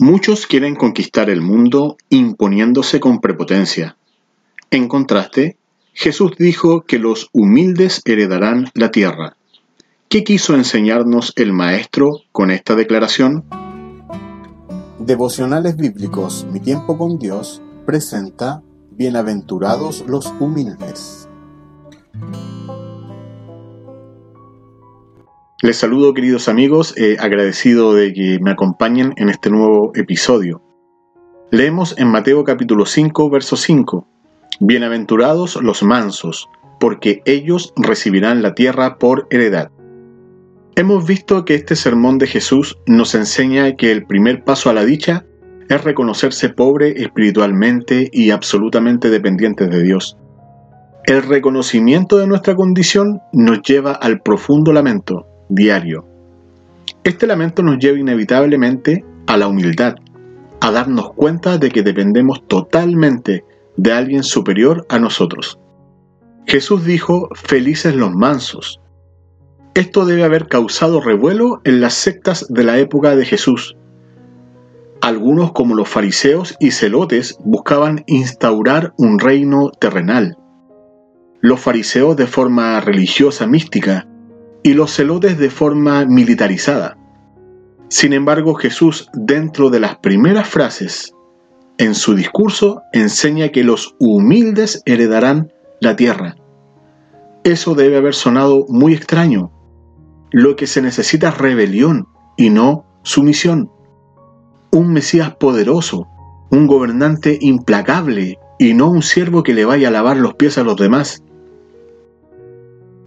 Muchos quieren conquistar el mundo imponiéndose con prepotencia. En contraste, Jesús dijo que los humildes heredarán la tierra. ¿Qué quiso enseñarnos el Maestro con esta declaración? Devocionales Bíblicos Mi Tiempo con Dios presenta Bienaventurados los humildes. Les saludo queridos amigos, eh, agradecido de que me acompañen en este nuevo episodio. Leemos en Mateo capítulo 5, verso 5. Bienaventurados los mansos, porque ellos recibirán la tierra por heredad. Hemos visto que este sermón de Jesús nos enseña que el primer paso a la dicha es reconocerse pobre espiritualmente y absolutamente dependiente de Dios. El reconocimiento de nuestra condición nos lleva al profundo lamento, diario. Este lamento nos lleva inevitablemente a la humildad, a darnos cuenta de que dependemos totalmente de alguien superior a nosotros. Jesús dijo, felices los mansos. Esto debe haber causado revuelo en las sectas de la época de Jesús. Algunos como los fariseos y celotes buscaban instaurar un reino terrenal. Los fariseos de forma religiosa mística y los celotes de forma militarizada. Sin embargo, Jesús, dentro de las primeras frases en su discurso, enseña que los humildes heredarán la tierra. Eso debe haber sonado muy extraño. Lo que se necesita es rebelión y no sumisión. Un Mesías poderoso, un gobernante implacable y no un siervo que le vaya a lavar los pies a los demás.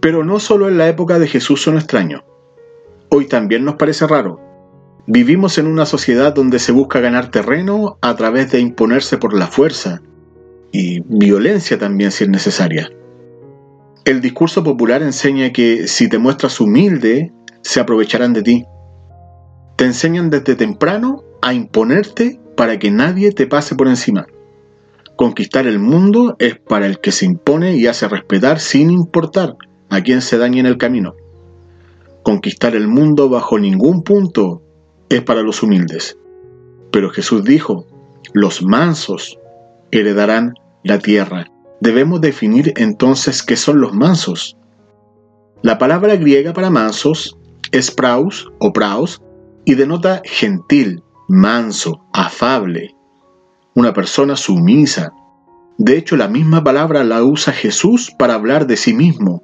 Pero no solo en la época de Jesús son extraños. Hoy también nos parece raro. Vivimos en una sociedad donde se busca ganar terreno a través de imponerse por la fuerza y violencia también si es necesaria. El discurso popular enseña que si te muestras humilde, se aprovecharán de ti. Te enseñan desde temprano a imponerte para que nadie te pase por encima. Conquistar el mundo es para el que se impone y hace respetar sin importar a quien se dañe en el camino. Conquistar el mundo bajo ningún punto es para los humildes. Pero Jesús dijo, los mansos heredarán la tierra. Debemos definir entonces qué son los mansos. La palabra griega para mansos es praus o praus y denota gentil, manso, afable, una persona sumisa. De hecho, la misma palabra la usa Jesús para hablar de sí mismo.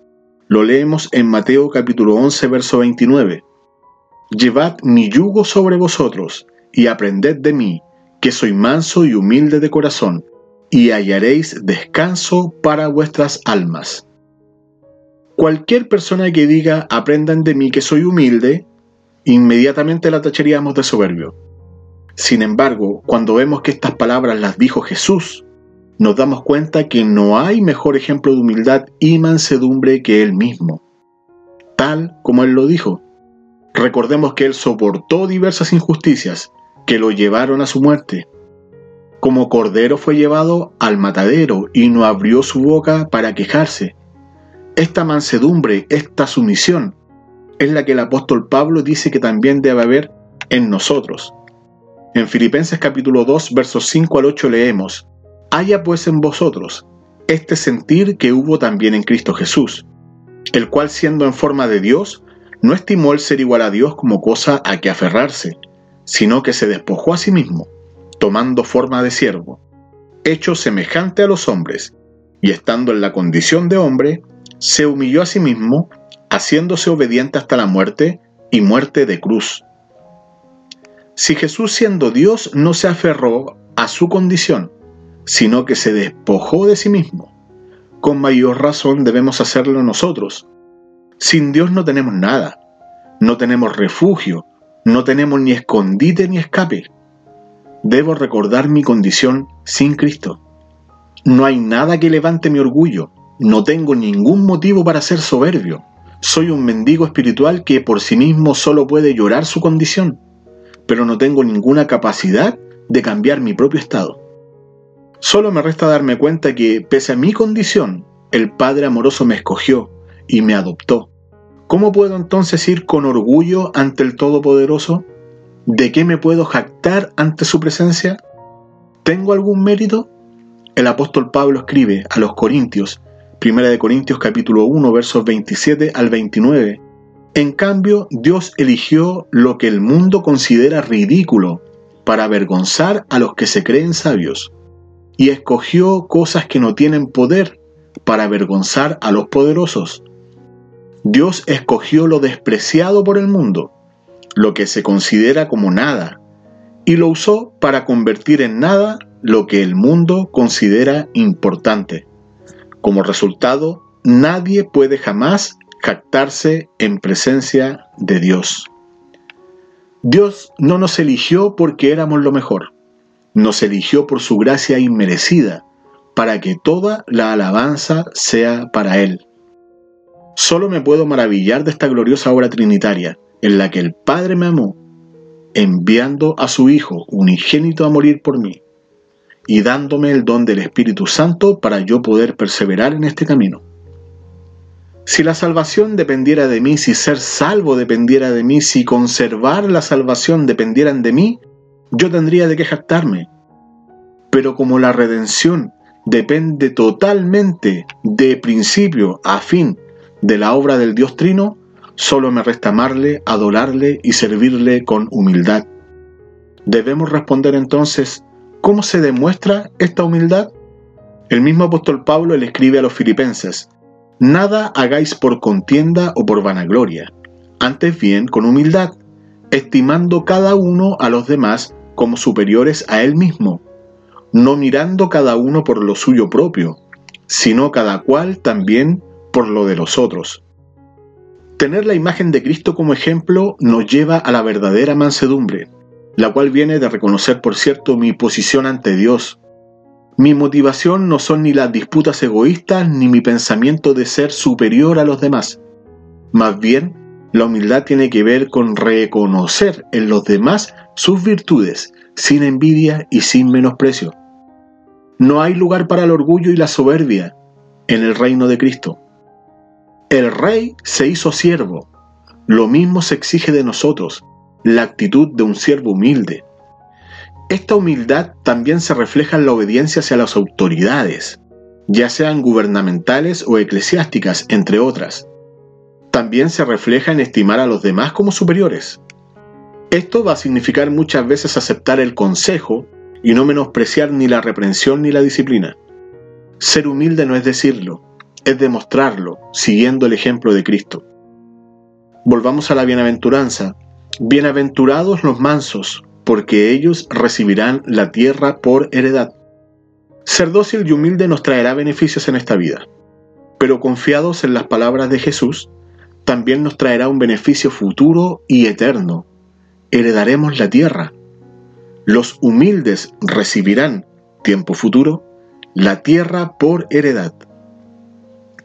Lo leemos en Mateo capítulo 11, verso 29. Llevad mi yugo sobre vosotros y aprended de mí, que soy manso y humilde de corazón, y hallaréis descanso para vuestras almas. Cualquier persona que diga aprendan de mí que soy humilde, inmediatamente la tacharíamos de soberbio. Sin embargo, cuando vemos que estas palabras las dijo Jesús, nos damos cuenta que no hay mejor ejemplo de humildad y mansedumbre que Él mismo, tal como Él lo dijo. Recordemos que Él soportó diversas injusticias que lo llevaron a su muerte. Como cordero fue llevado al matadero y no abrió su boca para quejarse. Esta mansedumbre, esta sumisión, es la que el apóstol Pablo dice que también debe haber en nosotros. En Filipenses capítulo 2, versos 5 al 8 leemos, Haya pues en vosotros este sentir que hubo también en Cristo Jesús, el cual siendo en forma de Dios, no estimó el ser igual a Dios como cosa a que aferrarse, sino que se despojó a sí mismo, tomando forma de siervo, hecho semejante a los hombres, y estando en la condición de hombre, se humilló a sí mismo, haciéndose obediente hasta la muerte y muerte de cruz. Si Jesús siendo Dios no se aferró a su condición, sino que se despojó de sí mismo. Con mayor razón debemos hacerlo nosotros. Sin Dios no tenemos nada, no tenemos refugio, no tenemos ni escondite ni escape. Debo recordar mi condición sin Cristo. No hay nada que levante mi orgullo, no tengo ningún motivo para ser soberbio. Soy un mendigo espiritual que por sí mismo solo puede llorar su condición, pero no tengo ninguna capacidad de cambiar mi propio estado. Solo me resta darme cuenta que, pese a mi condición, el Padre amoroso me escogió y me adoptó. ¿Cómo puedo entonces ir con orgullo ante el Todopoderoso? ¿De qué me puedo jactar ante su presencia? ¿Tengo algún mérito? El apóstol Pablo escribe a los Corintios, 1 Corintios capítulo 1 versos 27 al 29. En cambio, Dios eligió lo que el mundo considera ridículo para avergonzar a los que se creen sabios, y escogió cosas que no tienen poder para avergonzar a los poderosos. Dios escogió lo despreciado por el mundo lo que se considera como nada, y lo usó para convertir en nada lo que el mundo considera importante. Como resultado, nadie puede jamás jactarse en presencia de Dios. Dios no nos eligió porque éramos lo mejor, nos eligió por su gracia inmerecida, para que toda la alabanza sea para Él. Solo me puedo maravillar de esta gloriosa obra trinitaria, en la que el Padre me amó, enviando a su Hijo unigénito a morir por mí, y dándome el don del Espíritu Santo para yo poder perseverar en este camino. Si la salvación dependiera de mí, si ser salvo dependiera de mí, si conservar la salvación dependieran de mí, yo tendría de qué jactarme. Pero como la redención depende totalmente de principio a fin de la obra del Dios Trino, Solo me resta amarle, adorarle y servirle con humildad. Debemos responder entonces, ¿cómo se demuestra esta humildad? El mismo apóstol Pablo le escribe a los filipenses, Nada hagáis por contienda o por vanagloria, antes bien con humildad, estimando cada uno a los demás como superiores a él mismo, no mirando cada uno por lo suyo propio, sino cada cual también por lo de los otros. Tener la imagen de Cristo como ejemplo nos lleva a la verdadera mansedumbre, la cual viene de reconocer, por cierto, mi posición ante Dios. Mi motivación no son ni las disputas egoístas ni mi pensamiento de ser superior a los demás. Más bien, la humildad tiene que ver con reconocer en los demás sus virtudes, sin envidia y sin menosprecio. No hay lugar para el orgullo y la soberbia en el reino de Cristo. El rey se hizo siervo. Lo mismo se exige de nosotros, la actitud de un siervo humilde. Esta humildad también se refleja en la obediencia hacia las autoridades, ya sean gubernamentales o eclesiásticas, entre otras. También se refleja en estimar a los demás como superiores. Esto va a significar muchas veces aceptar el consejo y no menospreciar ni la reprensión ni la disciplina. Ser humilde no es decirlo, es demostrarlo siguiendo el ejemplo de Cristo. Volvamos a la bienaventuranza. Bienaventurados los mansos, porque ellos recibirán la tierra por heredad. Ser dócil y humilde nos traerá beneficios en esta vida, pero confiados en las palabras de Jesús, también nos traerá un beneficio futuro y eterno. Heredaremos la tierra. Los humildes recibirán, tiempo futuro, la tierra por heredad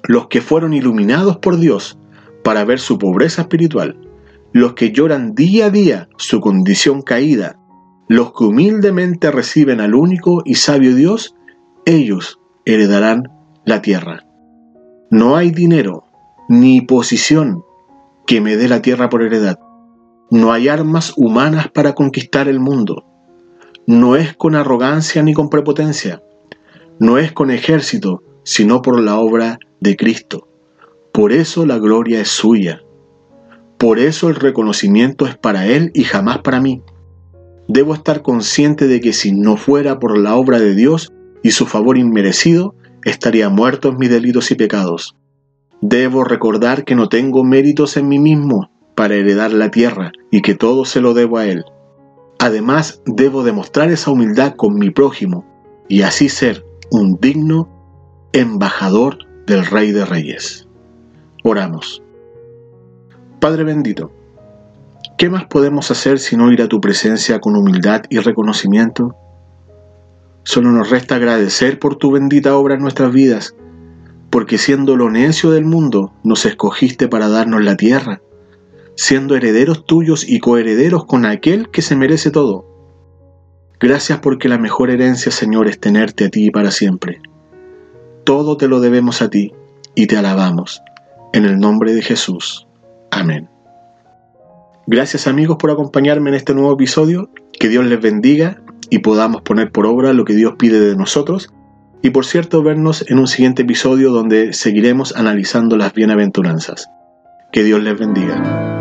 los que fueron iluminados por Dios para ver su pobreza espiritual, los que lloran día a día su condición caída, los que humildemente reciben al único y sabio Dios, ellos heredarán la tierra. No hay dinero ni posición que me dé la tierra por heredad. No hay armas humanas para conquistar el mundo. No es con arrogancia ni con prepotencia. No es con ejército, sino por la obra de Cristo. Por eso la gloria es suya. Por eso el reconocimiento es para Él y jamás para mí. Debo estar consciente de que si no fuera por la obra de Dios y su favor inmerecido, estaría muerto en mis delitos y pecados. Debo recordar que no tengo méritos en mí mismo para heredar la tierra y que todo se lo debo a Él. Además, debo demostrar esa humildad con mi prójimo y así ser un digno embajador del Rey de Reyes. Oramos. Padre bendito, ¿qué más podemos hacer sino ir a tu presencia con humildad y reconocimiento? Solo nos resta agradecer por tu bendita obra en nuestras vidas, porque siendo lo necio del mundo, nos escogiste para darnos la tierra, siendo herederos tuyos y coherederos con aquel que se merece todo. Gracias porque la mejor herencia, Señor, es tenerte a ti para siempre. Todo te lo debemos a ti y te alabamos. En el nombre de Jesús. Amén. Gracias amigos por acompañarme en este nuevo episodio. Que Dios les bendiga y podamos poner por obra lo que Dios pide de nosotros. Y por cierto, vernos en un siguiente episodio donde seguiremos analizando las bienaventuranzas. Que Dios les bendiga.